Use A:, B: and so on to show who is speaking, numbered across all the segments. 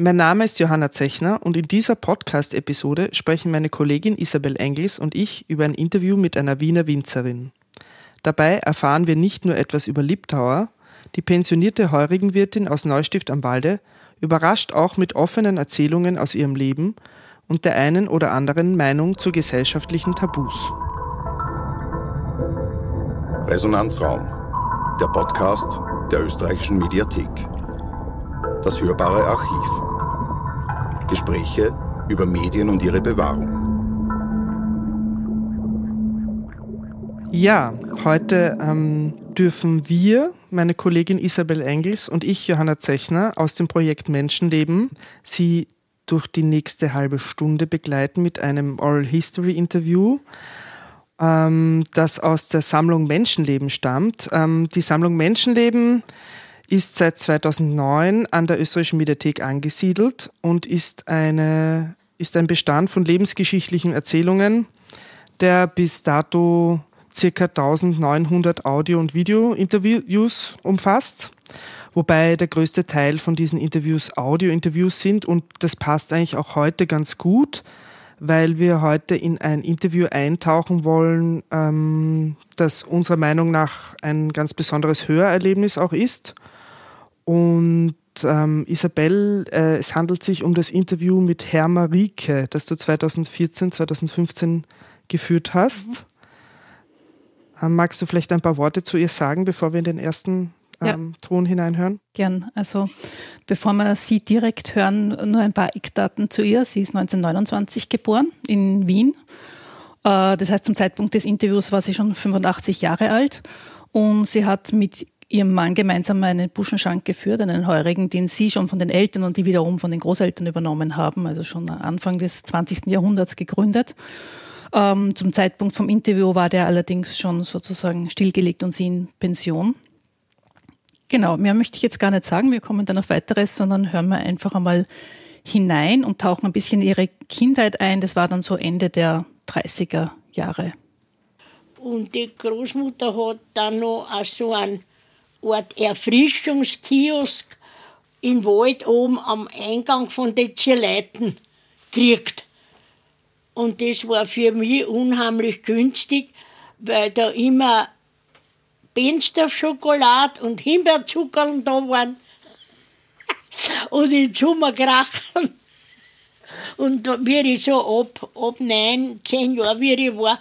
A: Mein Name ist Johanna Zechner und in dieser Podcast-Episode sprechen meine Kollegin Isabel Engels und ich über ein Interview mit einer Wiener Winzerin. Dabei erfahren wir nicht nur etwas über Liebtauer, die pensionierte Heurigenwirtin aus Neustift am Walde überrascht auch mit offenen Erzählungen aus ihrem Leben und der einen oder anderen Meinung zu gesellschaftlichen Tabus.
B: Resonanzraum, der Podcast der österreichischen Mediathek. Das hörbare Archiv. Gespräche über Medien und ihre Bewahrung.
A: Ja, heute ähm, dürfen wir, meine Kollegin Isabel Engels und ich, Johanna Zechner, aus dem Projekt Menschenleben, Sie durch die nächste halbe Stunde begleiten mit einem Oral History Interview, ähm, das aus der Sammlung Menschenleben stammt. Ähm, die Sammlung Menschenleben ist seit 2009 an der österreichischen Mediathek angesiedelt und ist, eine, ist ein Bestand von lebensgeschichtlichen Erzählungen, der bis dato ca. 1900 Audio- und Video-Interviews umfasst, wobei der größte Teil von diesen Interviews Audio-Interviews sind und das passt eigentlich auch heute ganz gut, weil wir heute in ein Interview eintauchen wollen, ähm, das unserer Meinung nach ein ganz besonderes Hörerlebnis auch ist und ähm, Isabel, äh, es handelt sich um das Interview mit Herr Marike, das du 2014, 2015 geführt hast. Mhm. Ähm, magst du vielleicht ein paar Worte zu ihr sagen, bevor wir in den ersten ähm, ja. Ton hineinhören?
C: Gern. Also bevor wir sie direkt hören, nur ein paar Eckdaten zu ihr. Sie ist 1929 geboren in Wien. Äh, das heißt, zum Zeitpunkt des Interviews war sie schon 85 Jahre alt und sie hat mit ihrem Mann gemeinsam einen Buschenschank geführt, einen Heurigen, den sie schon von den Eltern und die wiederum von den Großeltern übernommen haben, also schon Anfang des 20. Jahrhunderts gegründet. Ähm, zum Zeitpunkt vom Interview war der allerdings schon sozusagen stillgelegt und sie in Pension. Genau, mehr möchte ich jetzt gar nicht sagen. Wir kommen dann auf weiteres, sondern hören wir einfach einmal hinein und tauchen ein bisschen ihre Kindheit ein. Das war dann so Ende der 30er Jahre.
D: Und die Großmutter hat dann noch so einen Art Erfrischungskiosk in Wald oben am Eingang von den Zierleiten kriegt. Und das war für mich unheimlich günstig, weil da immer Bensdorf-Schokolade und Himbeerzuckerl da waren. und in Sommerkrachen. Und wie ich so ab, ab neun, zehn Jahren, wie ich war,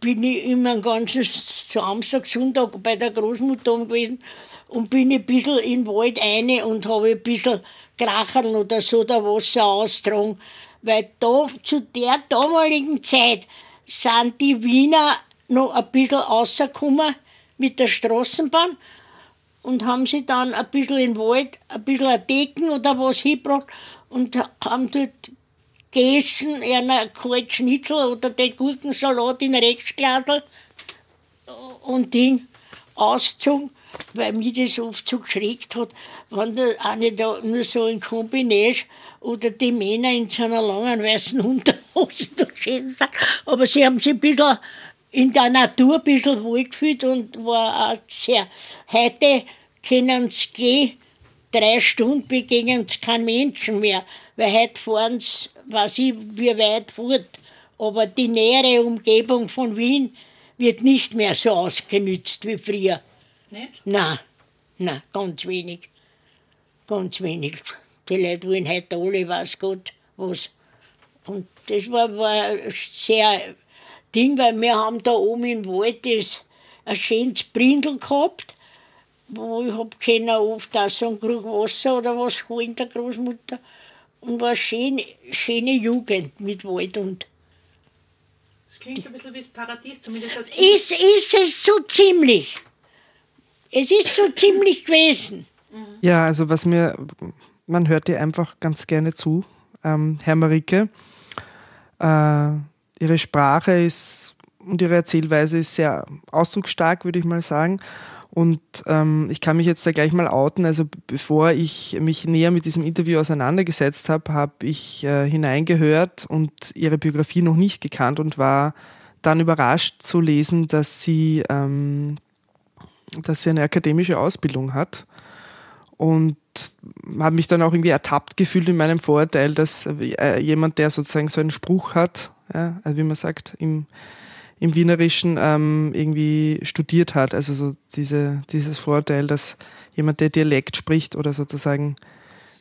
D: bin ich immer einen ganzen Samstag, Sonntag bei der Großmutter gewesen und bin ein bisschen in den Wald rein und habe ein bisschen Kracherl oder so der Wasser austragen. Weil da, zu der damaligen Zeit sind die Wiener noch ein bisschen rausgekommen mit der Straßenbahn und haben sie dann ein bisschen in den Wald, ein bisschen ein Decken oder was hingebracht und haben dort gegessen, einen kalten Schnitzel oder den Gurkensalat in Rechtsglasel und Ding ausgezogen, weil mich das oft so geschreckt hat, wenn da eine da nur so in Kombination oder die Männer in so einer langen weißen Unterhose da gesessen sind. Aber sie haben sich ein bisschen in der Natur ein bisschen wohlgefühlt und war auch sehr. Heute können sie gehen, drei Stunden begegnen sie keinen Menschen mehr, weil heute fahren sie weiß ich, wie weit fort. Aber die nähere Umgebung von Wien wird nicht mehr so ausgenützt wie früher. Nicht? Nein, nein, ganz wenig. Ganz wenig. Die Leute wollen heute alle, weiß Gott, was. Und das war, war sehr Ding, weil wir haben da oben im Wald das, ein schönes Brindel gehabt, wo ich hab können oft auch so einen Krug Wasser oder was holen der Großmutter und war schön, schöne Jugend mit Wald und.
C: Das klingt ein bisschen wie das Paradies, zumindest als Kind.
D: Ist, ist es so ziemlich. Es ist so ziemlich gewesen.
A: Ja, also was mir, man hört dir einfach ganz gerne zu, ähm, Herr Marike. Äh, ihre Sprache ist und ihre Erzählweise ist sehr ausdrucksstark, würde ich mal sagen. Und ähm, ich kann mich jetzt da gleich mal outen. Also bevor ich mich näher mit diesem Interview auseinandergesetzt habe, habe ich äh, hineingehört und ihre Biografie noch nicht gekannt und war dann überrascht zu lesen, dass sie, ähm, dass sie eine akademische Ausbildung hat. Und habe mich dann auch irgendwie ertappt gefühlt in meinem Vorurteil, dass äh, jemand, der sozusagen so einen Spruch hat, ja, also wie man sagt, im, im Wienerischen ähm, irgendwie studiert hat. Also so diese, dieses Vorurteil, dass jemand, der Dialekt spricht oder sozusagen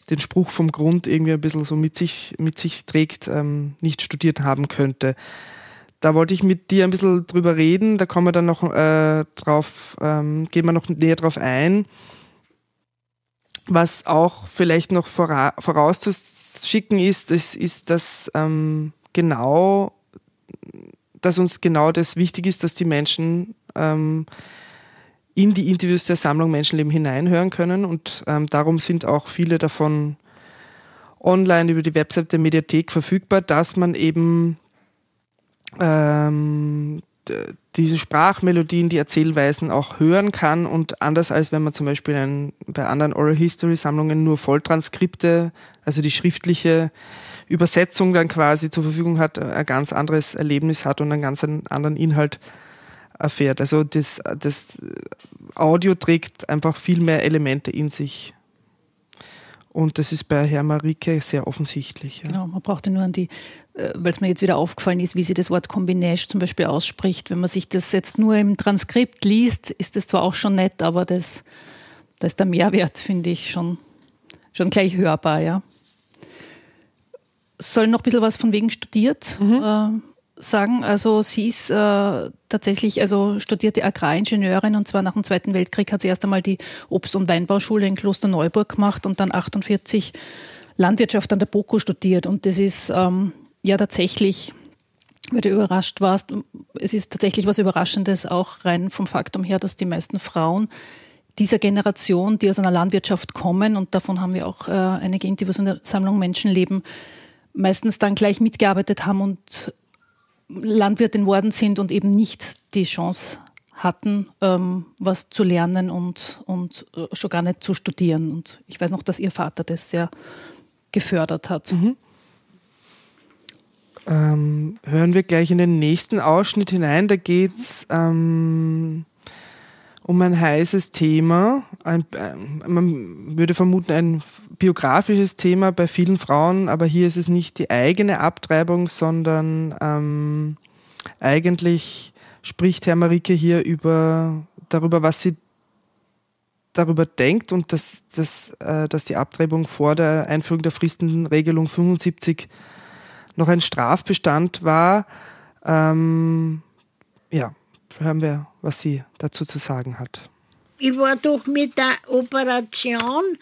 A: den Spruch vom Grund irgendwie ein bisschen so mit sich, mit sich trägt, ähm, nicht studiert haben könnte. Da wollte ich mit dir ein bisschen drüber reden, da kommen wir dann noch äh, drauf, ähm, gehen wir noch näher drauf ein. Was auch vielleicht noch vora vorauszuschicken ist, ist, ist dass ähm, genau, dass uns genau das wichtig ist, dass die Menschen ähm, in die Interviews der Sammlung Menschenleben hineinhören können. Und ähm, darum sind auch viele davon online über die Website der Mediathek verfügbar, dass man eben ähm, diese Sprachmelodien, die Erzählweisen auch hören kann und anders als wenn man zum Beispiel ein, bei anderen Oral History Sammlungen nur Volltranskripte, also die schriftliche Übersetzung dann quasi zur Verfügung hat, ein ganz anderes Erlebnis hat und einen ganz anderen Inhalt erfährt. Also das, das Audio trägt einfach viel mehr Elemente in sich. Und das ist bei Herrn Marike sehr offensichtlich.
C: Ja. Genau, man brauchte nur an die, äh, weil es mir jetzt wieder aufgefallen ist, wie sie das Wort Kombinage zum Beispiel ausspricht. Wenn man sich das jetzt nur im Transkript liest, ist das zwar auch schon nett, aber das, da ist der Mehrwert, finde ich, schon, schon gleich hörbar, ja. Soll noch ein bisschen was von wegen studiert. Mhm. Äh, sagen. Also sie ist äh, tatsächlich also studierte Agraringenieurin und zwar nach dem Zweiten Weltkrieg hat sie erst einmal die Obst- und Weinbauschule in Klosterneuburg gemacht und dann 48 Landwirtschaft an der BOKU studiert. Und das ist ähm, ja tatsächlich, weil du überrascht warst, es ist tatsächlich was Überraschendes, auch rein vom Faktum her, dass die meisten Frauen dieser Generation, die aus einer Landwirtschaft kommen, und davon haben wir auch äh, einige Interviews in der Sammlung Menschenleben, meistens dann gleich mitgearbeitet haben und Landwirtin worden sind und eben nicht die Chance hatten, ähm, was zu lernen und, und äh, schon gar nicht zu studieren. Und ich weiß noch, dass ihr Vater das sehr gefördert hat. Mhm.
A: Ähm, hören wir gleich in den nächsten Ausschnitt hinein. Da geht es ähm, um ein heißes Thema. Ein, ein, man würde vermuten, ein biografisches Thema bei vielen Frauen, aber hier ist es nicht die eigene Abtreibung, sondern ähm, eigentlich spricht Herr Marike hier über, darüber, was sie darüber denkt und dass, dass, äh, dass die Abtreibung vor der Einführung der Fristenregelung 75 noch ein Strafbestand war. Ähm, ja, hören wir, was sie dazu zu sagen hat.
D: Ich war doch mit der Operation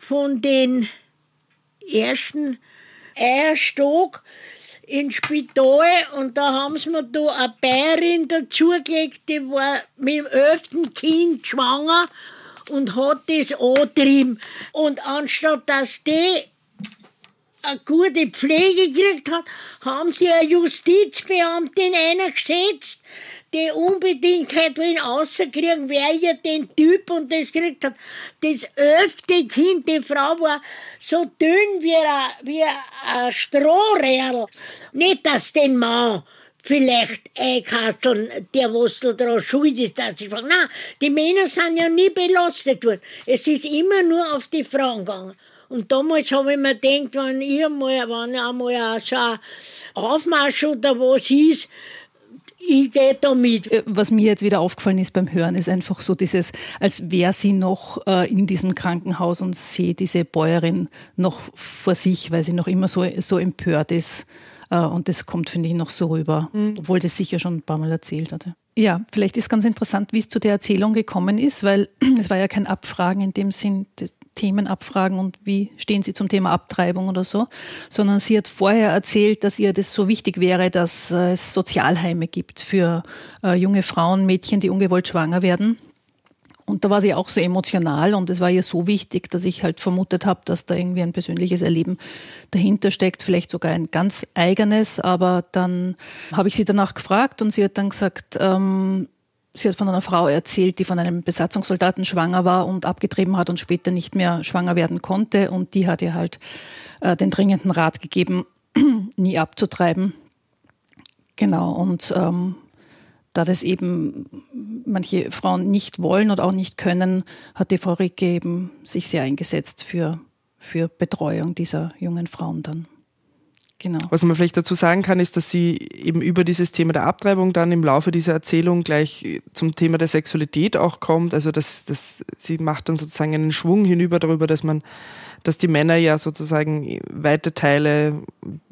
D: von den ersten Eierstock ins Spital und da haben sie mir da eine Bayerin dazugelegt, die war mit dem elften Kind schwanger und hat das angetrieben. Und anstatt dass die eine gute Pflege gekriegt hat, haben sie eine Justizbeamtin eingesetzt, die unbedingt hätte wollen rauskriegen, wer ihr den Typ und das gekriegt hat. Das elfte Kind, die Frau war so dünn wie ein, wie ein Strohrädel. Nicht, dass den Mann vielleicht einkasteln, der was da daran schuld ist, dass sie fragen. Nein, die Männer sind ja nie belastet worden. Es ist immer nur auf die Frauen gegangen. Und damals habe ich mir gedacht, wenn ich einmal, wenn einmal so ein Aufmarsch oder was ist, ich gehe da.
C: Äh, was mir jetzt wieder aufgefallen ist beim Hören, ist einfach so dieses, als wäre sie noch äh, in diesem Krankenhaus und sehe diese Bäuerin noch vor sich, weil sie noch immer so, so empört ist. Äh, und das kommt, finde ich, noch so rüber, mhm. obwohl das sicher schon ein paar Mal erzählt hatte. Ja, vielleicht ist ganz interessant, wie es zu der Erzählung gekommen ist, weil es war ja kein Abfragen in dem Sinn, Themen abfragen und wie stehen Sie zum Thema Abtreibung oder so, sondern sie hat vorher erzählt, dass ihr das so wichtig wäre, dass es Sozialheime gibt für äh, junge Frauen, Mädchen, die ungewollt schwanger werden und da war sie auch so emotional und es war ihr so wichtig, dass ich halt vermutet habe, dass da irgendwie ein persönliches Erleben dahinter steckt, vielleicht sogar ein ganz eigenes. Aber dann habe ich sie danach gefragt und sie hat dann gesagt, ähm, sie hat von einer Frau erzählt, die von einem Besatzungssoldaten schwanger war und abgetrieben hat und später nicht mehr schwanger werden konnte. Und die hat ihr halt äh, den dringenden Rat gegeben, nie abzutreiben. Genau, und ähm, da das eben manche Frauen nicht wollen und auch nicht können, hat die Frau Ricke eben sich sehr eingesetzt für, für Betreuung dieser jungen Frauen dann.
A: Genau. Was man vielleicht dazu sagen kann, ist, dass sie eben über dieses Thema der Abtreibung dann im Laufe dieser Erzählung gleich zum Thema der Sexualität auch kommt. Also dass, dass sie macht dann sozusagen einen Schwung hinüber darüber, dass man, dass die Männer ja sozusagen weite Teile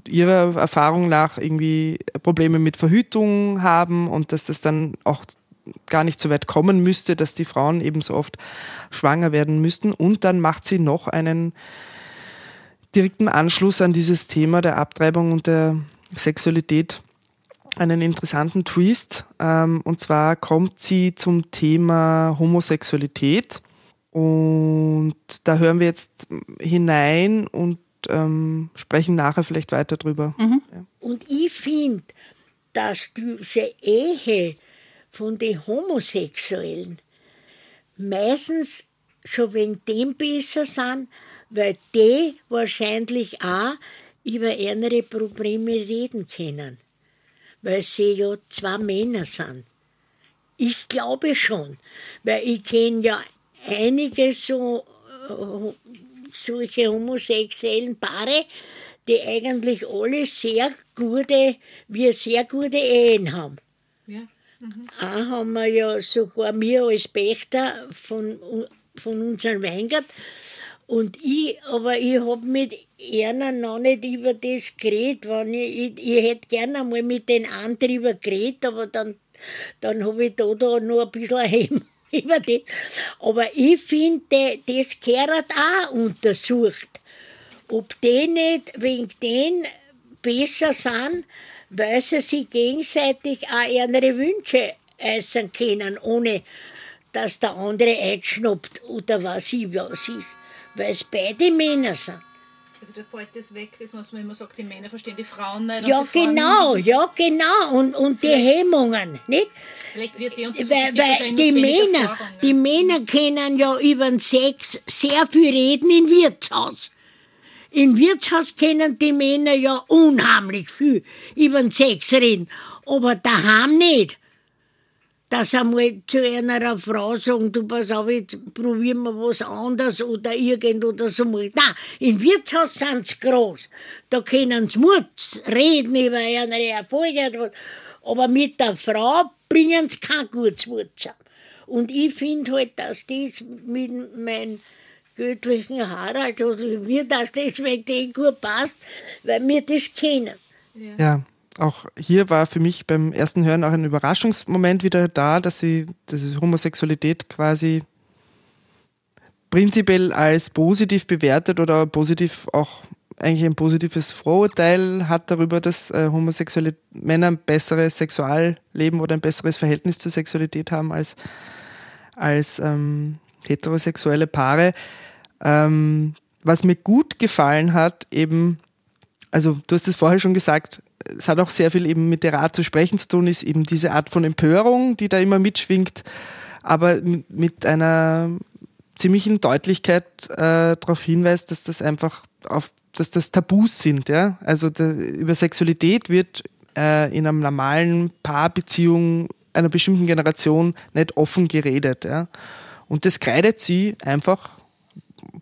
A: ihrer Erfahrung nach irgendwie Probleme mit Verhütung haben und dass das dann auch gar nicht so weit kommen müsste, dass die Frauen eben so oft schwanger werden müssten. Und dann macht sie noch einen direkten Anschluss an dieses Thema der Abtreibung und der Sexualität einen interessanten Twist. Ähm, und zwar kommt sie zum Thema Homosexualität. Und da hören wir jetzt hinein und ähm, sprechen nachher vielleicht weiter drüber. Mhm.
D: Ja. Und ich finde, dass diese Ehe von den Homosexuellen meistens schon wegen dem besser sind, weil die wahrscheinlich auch über andere Probleme reden können, weil sie ja zwei Männer sind. Ich glaube schon, weil ich kenne ja einige so äh, solche homosexuellen Paare, die eigentlich alle sehr gute, wir sehr gute Ehen haben. Ja. Mhm. Auch haben wir ja sogar mir als Pächter von, von unserem Weingart und ich, aber ich habe mit einer noch nicht über das geredet. Wenn ich, ich, ich hätte gerne mal mit den anderen drüber geredet, aber dann, dann habe ich da, da noch ein bisschen Heim über das. Aber ich finde, das gehört auch untersucht. Ob die nicht wegen den besser sind, weil sie sich gegenseitig auch ihre Wünsche äußern können, ohne dass der andere einschnappt oder was ich was ist weil es beide Männer sind.
C: Also da fällt das weg, das was man immer sagt, die Männer verstehen die Frauen nicht.
D: Ja, genau, ja, genau. Und, und die Hemmungen, nicht?
C: Vielleicht wird sie
D: untersucht, Weil, weil die Männer, die Männer können ja über den Sex sehr viel reden im Wirtshaus. Im Wirtshaus können die Männer ja unheimlich viel über den Sex reden, aber daheim nicht dass einmal zu einer Frau sagen, du pass auf, jetzt probieren wir was anderes oder irgend oder so mal. Nein, im Wirtshaus sind sie groß. Da können sie Mut reden über ihre Erfolge. Aber mit der Frau bringen sie kein gutes Wort zusammen. Und ich finde halt, dass das mit meinem göttlichen Harald, also mir, dass das mit denen gut passt, weil wir das kennen.
A: Ja. ja auch hier war für mich beim ersten Hören auch ein Überraschungsmoment wieder da, dass sie dass Homosexualität quasi prinzipiell als positiv bewertet oder positiv auch eigentlich ein positives Vorurteil hat darüber, dass äh, homosexuelle Männer ein besseres Sexualleben oder ein besseres Verhältnis zur Sexualität haben als, als ähm, heterosexuelle Paare. Ähm, was mir gut gefallen hat, eben, also du hast es vorher schon gesagt, es hat auch sehr viel eben mit der Art zu sprechen zu tun, ist eben diese Art von Empörung, die da immer mitschwingt, aber mit einer ziemlichen Deutlichkeit äh, darauf hinweist, dass das einfach auf, dass das Tabus sind. Ja? Also der, über Sexualität wird äh, in einer normalen Paarbeziehung einer bestimmten Generation nicht offen geredet. Ja? Und das kreidet sie einfach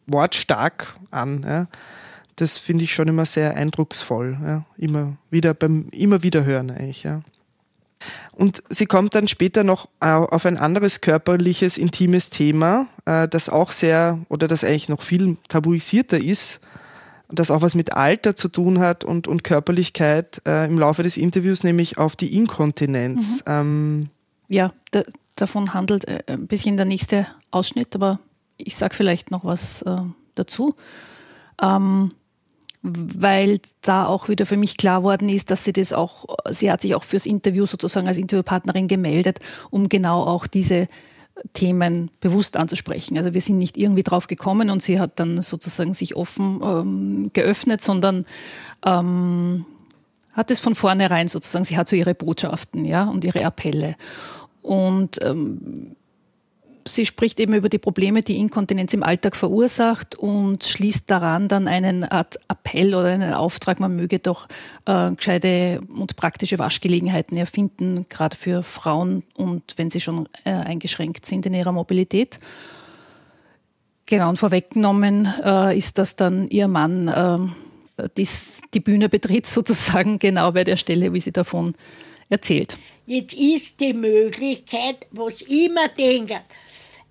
A: wortstark an. Ja? Das finde ich schon immer sehr eindrucksvoll. Ja. Immer wieder beim immer wieder hören eigentlich. Ja. Und sie kommt dann später noch auf ein anderes körperliches, intimes Thema, äh, das auch sehr oder das eigentlich noch viel tabuisierter ist, das auch was mit Alter zu tun hat und, und Körperlichkeit äh, im Laufe des Interviews, nämlich auf die Inkontinenz.
C: Mhm. Ähm, ja, da, davon handelt äh, ein bisschen der nächste Ausschnitt, aber ich sage vielleicht noch was äh, dazu. Ähm, weil da auch wieder für mich klar worden ist, dass sie das auch, sie hat sich auch fürs Interview sozusagen als Interviewpartnerin gemeldet, um genau auch diese Themen bewusst anzusprechen. Also wir sind nicht irgendwie drauf gekommen und sie hat dann sozusagen sich offen ähm, geöffnet, sondern ähm, hat es von vornherein sozusagen, sie hat so ihre Botschaften ja, und ihre Appelle. Und ähm, sie spricht eben über die Probleme, die Inkontinenz im Alltag verursacht und schließt daran dann einen Art Appell oder einen Auftrag, man möge doch äh, gescheite und praktische Waschgelegenheiten erfinden, gerade für Frauen und wenn sie schon äh, eingeschränkt sind in ihrer Mobilität. Genau, und vorweggenommen äh, ist, dass dann ihr Mann äh, dies, die Bühne betritt, sozusagen genau bei der Stelle, wie sie davon erzählt.
D: Jetzt ist die Möglichkeit, was immer denken,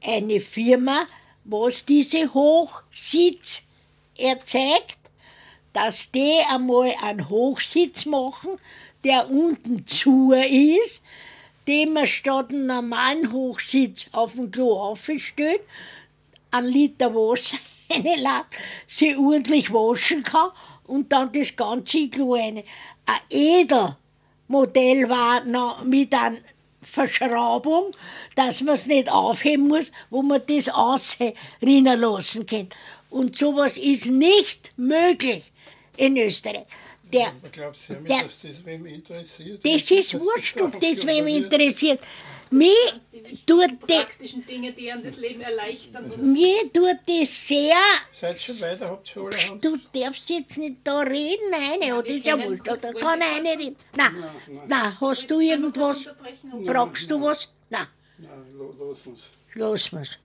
D: eine Firma, was diese Hochsitz erzeugt, dass die einmal einen Hochsitz machen, der unten zu ist, den man statt einem normalen Hochsitz auf dem Klo aufstellt ein Liter Wasser reinlässt, sie ordentlich waschen kann und dann das ganze Klo rein. Ein Edelmodell war noch mit einer Verschraubung, dass man es nicht aufheben muss, wo man das ausrinnen lassen kann. Und sowas ist nicht möglich in Österreich. Der, der, das, das wem interessiert? Das ist wurscht, ob das wem interessiert. Mir tut die praktischen Dinge, die einem das Leben erleichtern. Mir tut das sehr. Seid schon weiter, habt schon alle Hand. Du darfst jetzt nicht da reden, nein, oder ist ja wohl, da kann eine reden. Nein, nein, nein, hast du irgendwas? Brauchst du was? Nein. Nein, los uns. Los uns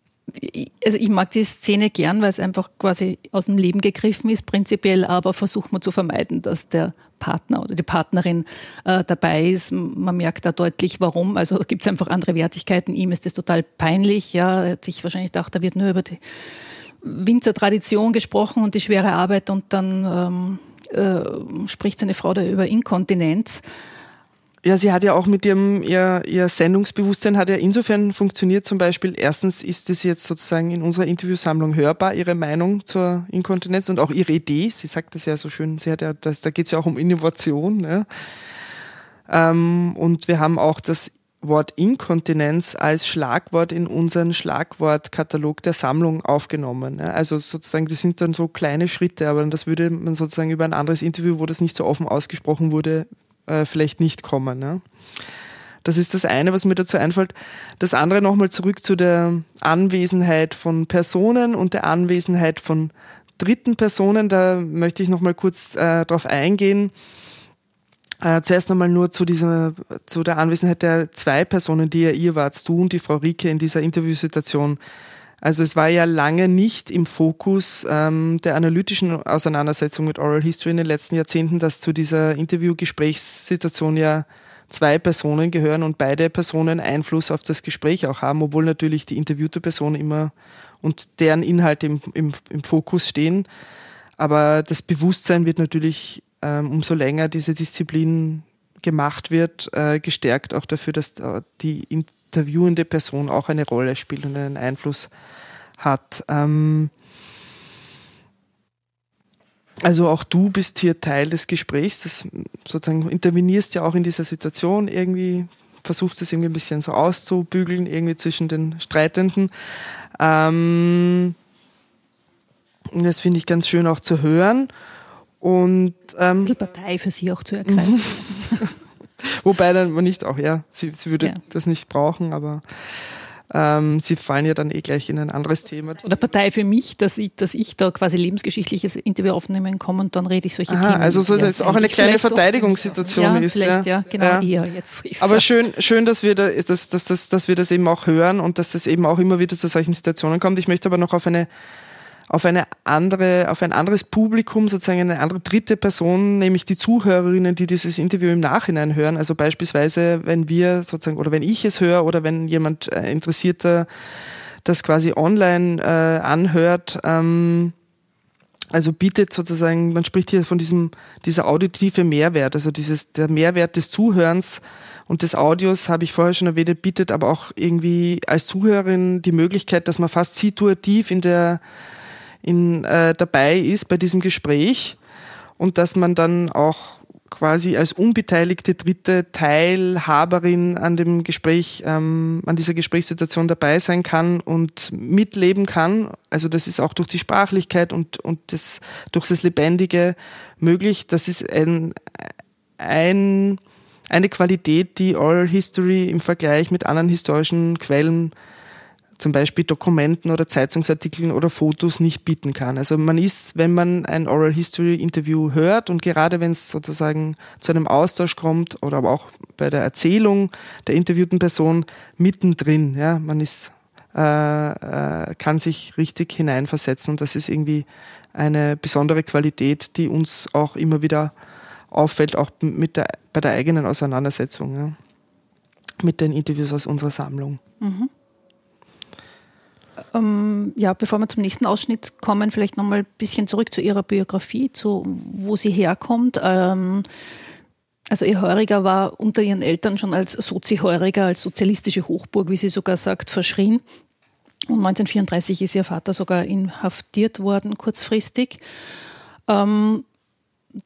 C: also ich mag die Szene gern, weil es einfach quasi aus dem Leben gegriffen ist, prinzipiell, aber versucht man zu vermeiden, dass der Partner oder die Partnerin äh, dabei ist. Man merkt da deutlich, warum. Also gibt es einfach andere Wertigkeiten. Ihm ist das total peinlich. Ja, er hat sich wahrscheinlich gedacht, da wird nur über die Winzertradition gesprochen und die schwere Arbeit und dann ähm, äh, spricht seine Frau da über Inkontinenz.
A: Ja, sie hat ja auch mit ihrem, ihr, ihr Sendungsbewusstsein hat ja insofern funktioniert. Zum Beispiel, erstens ist es jetzt sozusagen in unserer Interviewsammlung hörbar, ihre Meinung zur Inkontinenz und auch ihre Idee. Sie sagt das ja so schön, sie hat ja, das, da geht es ja auch um Innovation. Ja. Ähm, und wir haben auch das Wort Inkontinenz als Schlagwort in unseren Schlagwortkatalog der Sammlung aufgenommen. Also sozusagen, das sind dann so kleine Schritte, aber das würde man sozusagen über ein anderes Interview, wo das nicht so offen ausgesprochen wurde, äh, vielleicht nicht kommen. Ne? Das ist das eine, was mir dazu einfällt. Das andere nochmal zurück zu der Anwesenheit von Personen und der Anwesenheit von dritten Personen. Da möchte ich nochmal kurz äh, drauf eingehen. Äh, zuerst nochmal nur zu dieser, zu der Anwesenheit der zwei Personen, die ihr ihr wart, du und die Frau Rike in dieser Interviewsituation. Also es war ja lange nicht im Fokus ähm, der analytischen Auseinandersetzung mit Oral History in den letzten Jahrzehnten, dass zu dieser Interview-Gesprächssituation ja zwei Personen gehören und beide Personen Einfluss auf das Gespräch auch haben, obwohl natürlich die interviewte Person immer und deren Inhalte im, im, im Fokus stehen. Aber das Bewusstsein wird natürlich, ähm, umso länger diese Disziplin gemacht wird, äh, gestärkt auch dafür, dass äh, die interviewende Person auch eine Rolle spielt und einen Einfluss hat. Ähm also auch du bist hier Teil des Gesprächs, das sozusagen intervenierst ja auch in dieser Situation irgendwie, versuchst es irgendwie ein bisschen so auszubügeln, irgendwie zwischen den Streitenden. Ähm das finde ich ganz schön auch zu hören. Und,
C: ähm, die Partei für sie auch zu ergreifen.
A: Wobei dann man nicht auch, ja, sie, sie würde ja. das nicht brauchen, aber ähm, sie fallen ja dann eh gleich in ein anderes Thema.
C: Oder Partei für mich, dass ich, dass ich da quasi lebensgeschichtliches Interview aufnehmen komme und dann rede ich solche Aha, Themen.
A: Also so ist jetzt auch eine kleine Verteidigungssituation
C: ja,
A: ist.
C: Vielleicht, ja, ja genau. Ja.
A: Eher jetzt, Aber schön, schön, dass wir, da, dass, dass, dass, dass wir das eben auch hören und dass das eben auch immer wieder zu solchen Situationen kommt. Ich möchte aber noch auf eine auf eine andere, auf ein anderes Publikum, sozusagen eine andere dritte Person, nämlich die Zuhörerinnen, die dieses Interview im Nachhinein hören. Also beispielsweise, wenn wir sozusagen oder wenn ich es höre oder wenn jemand äh, Interessierter das quasi online äh, anhört, ähm, also bietet sozusagen, man spricht hier von diesem, dieser auditive Mehrwert, also dieses, der Mehrwert des Zuhörens und des Audios, habe ich vorher schon erwähnt, bietet aber auch irgendwie als Zuhörerin die Möglichkeit, dass man fast situativ in der, in, äh, dabei ist bei diesem Gespräch und dass man dann auch quasi als unbeteiligte dritte Teilhaberin an dem Gespräch, ähm, an dieser Gesprächssituation dabei sein kann und mitleben kann. Also das ist auch durch die Sprachlichkeit und, und das, durch das Lebendige möglich. Das ist ein, ein, eine Qualität, die Oral History im Vergleich mit anderen historischen Quellen zum Beispiel Dokumenten oder Zeitungsartikeln oder Fotos nicht bieten kann. Also man ist, wenn man ein Oral History Interview hört und gerade wenn es sozusagen zu einem Austausch kommt oder aber auch bei der Erzählung der interviewten Person mittendrin, ja, man ist, äh, äh, kann sich richtig hineinversetzen und das ist irgendwie eine besondere Qualität, die uns auch immer wieder auffällt, auch mit der, bei der eigenen Auseinandersetzung ja, mit den Interviews aus unserer Sammlung. Mhm.
C: Ähm, ja, bevor wir zum nächsten Ausschnitt kommen, vielleicht nochmal ein bisschen zurück zu Ihrer Biografie, zu wo sie herkommt. Ähm, also Ihr Heuriger war unter Ihren Eltern schon als Sozi-Heuriger, als sozialistische Hochburg, wie sie sogar sagt, verschrien. Und 1934 ist Ihr Vater sogar inhaftiert worden, kurzfristig. Ähm,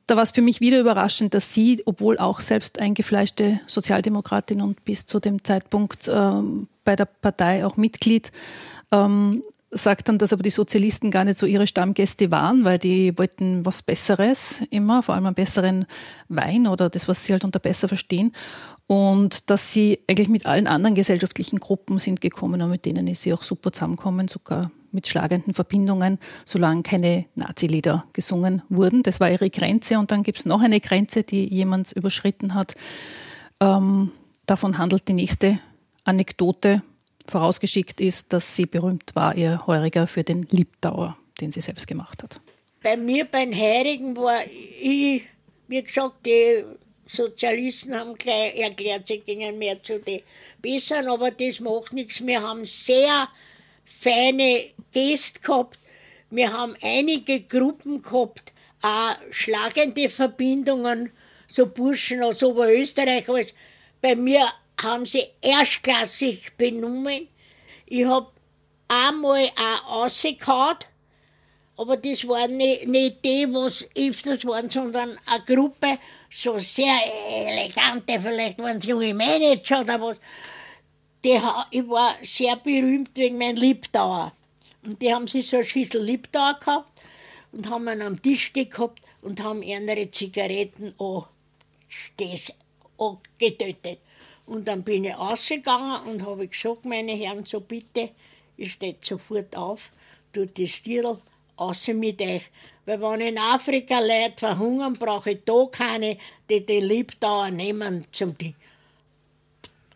C: da war es für mich wieder überraschend, dass sie, obwohl auch selbst eingefleischte Sozialdemokratin und bis zu dem Zeitpunkt ähm, bei der Partei auch Mitglied, ähm, sagt dann, dass aber die Sozialisten gar nicht so ihre Stammgäste waren, weil die wollten was Besseres immer, vor allem einen besseren Wein oder das, was sie halt unter besser verstehen. Und dass sie eigentlich mit allen anderen gesellschaftlichen Gruppen sind gekommen und mit denen ist sie auch super zusammengekommen, sogar mit schlagenden Verbindungen, solange keine Nazi-Lieder gesungen wurden. Das war ihre Grenze. Und dann gibt es noch eine Grenze, die jemand überschritten hat. Ähm, davon handelt die nächste Anekdote vorausgeschickt ist, dass sie berühmt war, ihr Heuriger für den Liebdauer, den sie selbst gemacht hat.
D: Bei mir beim Heurigen war ich, wie gesagt, die Sozialisten haben gleich erklärt, sie gingen mehr zu den Besseren, aber das macht nichts. Wir haben sehr feine Gäste gehabt. Wir haben einige Gruppen gehabt, auch schlagende Verbindungen, so Burschen aus Oberösterreich. Bei mir haben sie erstklassig benommen. Ich habe einmal auch rausgehauen, aber das waren nicht, nicht die, was öfters waren, sondern eine Gruppe, so sehr elegante, vielleicht waren es junge Manager oder was. Die, ich war sehr berühmt wegen meinem Liebdauer. Und die haben sich so eine Schüssel Liebdauer gehabt und haben ihn am Tisch gehabt und haben ihre Zigaretten getötet. Und dann bin ich rausgegangen und habe gesagt, meine Herren, so bitte, ich steht sofort auf, tut das Tierl raus mit euch. Weil wenn in Afrika Leute verhungern, brauche ich da keine, die die Liebdauer nehmen zum die.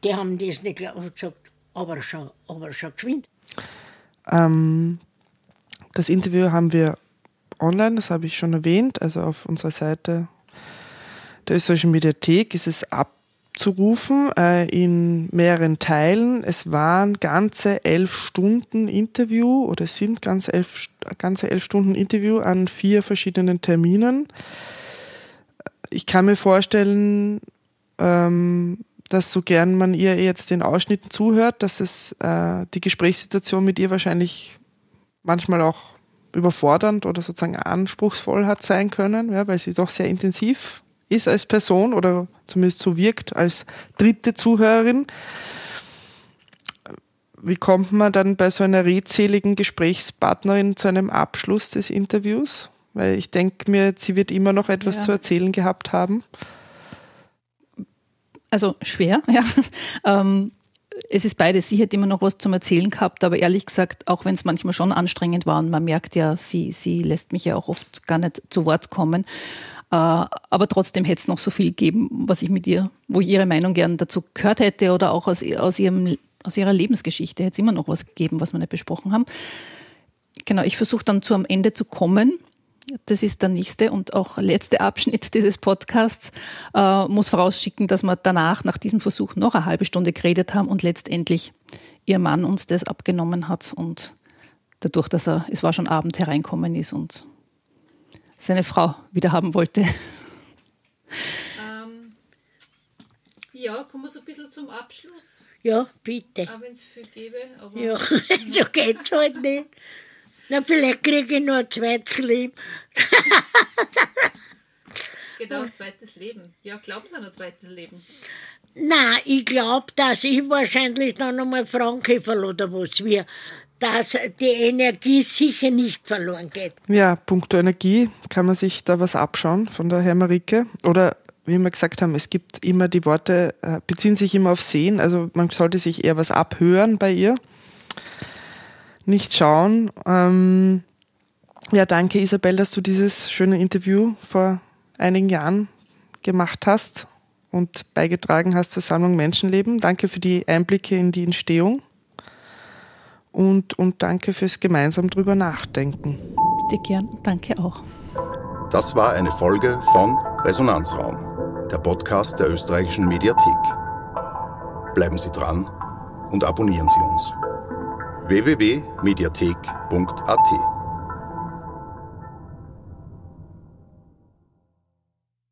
D: Die haben das nicht gesagt, aber schon, aber schon geschwind.
A: Ähm, das Interview haben wir online, das habe ich schon erwähnt, also auf unserer Seite der österreichischen Mediathek ist es ab abzurufen äh, in mehreren Teilen. Es waren ganze elf Stunden Interview oder es sind ganze elf, ganze elf Stunden Interview an vier verschiedenen Terminen. Ich kann mir vorstellen, ähm, dass so gern man ihr jetzt den Ausschnitten zuhört, dass es äh, die Gesprächssituation mit ihr wahrscheinlich manchmal auch überfordernd oder sozusagen anspruchsvoll hat sein können, ja, weil sie doch sehr intensiv ist als Person oder zumindest so wirkt als dritte Zuhörerin. Wie kommt man dann bei so einer redseligen Gesprächspartnerin zu einem Abschluss des Interviews? Weil ich denke mir, sie wird immer noch etwas ja. zu erzählen gehabt haben.
C: Also schwer, ja. Ähm, es ist beides. Sie hätte immer noch was zum Erzählen gehabt, aber ehrlich gesagt, auch wenn es manchmal schon anstrengend war und man merkt ja, sie, sie lässt mich ja auch oft gar nicht zu Wort kommen. Äh, aber trotzdem hätte es noch so viel gegeben, was ich mit ihr, wo ich ihre Meinung gern dazu gehört hätte oder auch aus, aus, ihrem, aus ihrer Lebensgeschichte hätte es immer noch was gegeben, was wir nicht besprochen haben. Genau, ich versuche dann zu am Ende zu kommen. Das ist der nächste und auch letzte Abschnitt dieses Podcasts. Äh, muss vorausschicken, dass wir danach, nach diesem Versuch, noch eine halbe Stunde geredet haben und letztendlich ihr Mann uns das abgenommen hat und dadurch, dass er, es war schon Abend hereinkommen ist und seine Frau wieder haben wollte.
E: Ähm, ja, kommen wir so ein bisschen zum Abschluss.
D: Ja, bitte.
E: Auch wenn es viel gäbe. Aber
D: ja, so geht es halt nicht. Na, vielleicht kriege ich noch ein zweites Leben.
E: genau, ein zweites Leben. Ja, glauben Sie an ein zweites Leben?
D: Nein, ich glaube, dass ich wahrscheinlich dann nochmal Frankheferl oder was wir dass die Energie sicher nicht verloren geht.
A: Ja, punkto Energie kann man sich da was abschauen von der Herr Marike. Oder wie wir gesagt haben, es gibt immer die Worte, äh, beziehen sich immer auf Sehen, also man sollte sich eher was abhören bei ihr. nicht schauen. Ähm, ja, danke Isabel, dass du dieses schöne Interview vor einigen Jahren gemacht hast und beigetragen hast zur Sammlung Menschenleben. Danke für die Einblicke in die Entstehung und, und danke fürs gemeinsam drüber nachdenken.
C: Bitte gern, danke auch.
B: Das war eine Folge von Resonanzraum, der Podcast der österreichischen Mediathek. Bleiben Sie dran und abonnieren Sie uns. www.mediathek.at